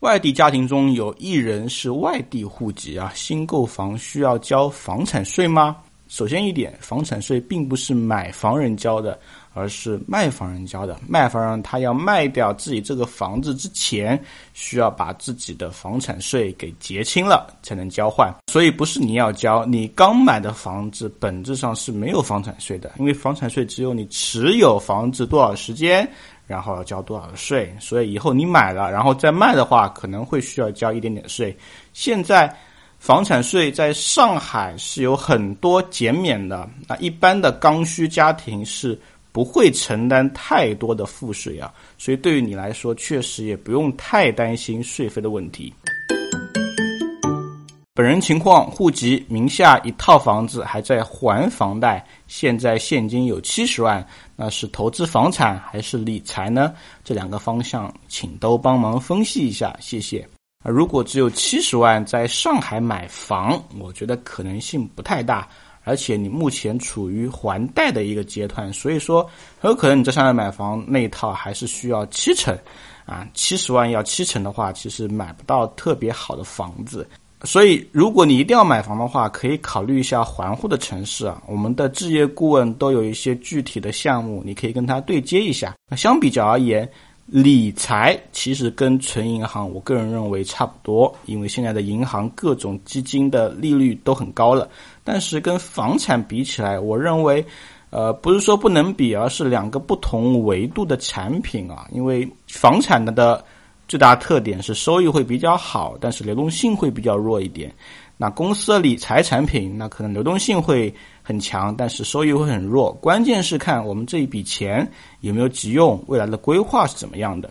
外地家庭中有一人是外地户籍啊，新购房需要交房产税吗？首先一点，房产税并不是买房人交的，而是卖房人交的。卖房人他要卖掉自己这个房子之前，需要把自己的房产税给结清了，才能交换。所以不是你要交，你刚买的房子本质上是没有房产税的，因为房产税只有你持有房子多少时间，然后要交多少税。所以以后你买了，然后再卖的话，可能会需要交一点点税。现在。房产税在上海是有很多减免的，那一般的刚需家庭是不会承担太多的赋税啊，所以对于你来说，确实也不用太担心税费的问题。本人情况：户籍名下一套房子还在还房贷，现在现金有七十万，那是投资房产还是理财呢？这两个方向，请都帮忙分析一下，谢谢。如果只有七十万在上海买房，我觉得可能性不太大，而且你目前处于还贷的一个阶段，所以说很有可能你在上海买房那一套还是需要七成，啊，七十万要七成的话，其实买不到特别好的房子。所以如果你一定要买房的话，可以考虑一下环沪的城市啊，我们的置业顾问都有一些具体的项目，你可以跟他对接一下。那相比较而言。理财其实跟存银行，我个人认为差不多，因为现在的银行各种基金的利率都很高了。但是跟房产比起来，我认为，呃，不是说不能比，而是两个不同维度的产品啊。因为房产的的最大特点是收益会比较好，但是流动性会比较弱一点。那公司的理财产品，那可能流动性会很强，但是收益会很弱。关键是看我们这一笔钱有没有急用，未来的规划是怎么样的。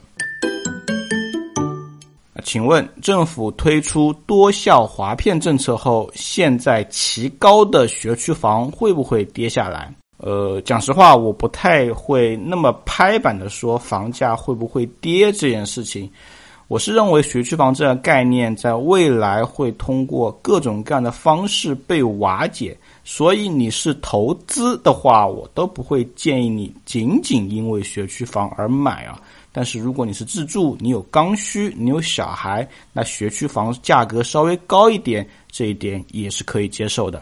请问政府推出多校划片政策后，现在奇高的学区房会不会跌下来？呃，讲实话，我不太会那么拍板的说房价会不会跌这件事情。我是认为学区房这个概念在未来会通过各种各样的方式被瓦解，所以你是投资的话，我都不会建议你仅仅因为学区房而买啊。但是如果你是自住，你有刚需，你有小孩，那学区房价格稍微高一点，这一点也是可以接受的。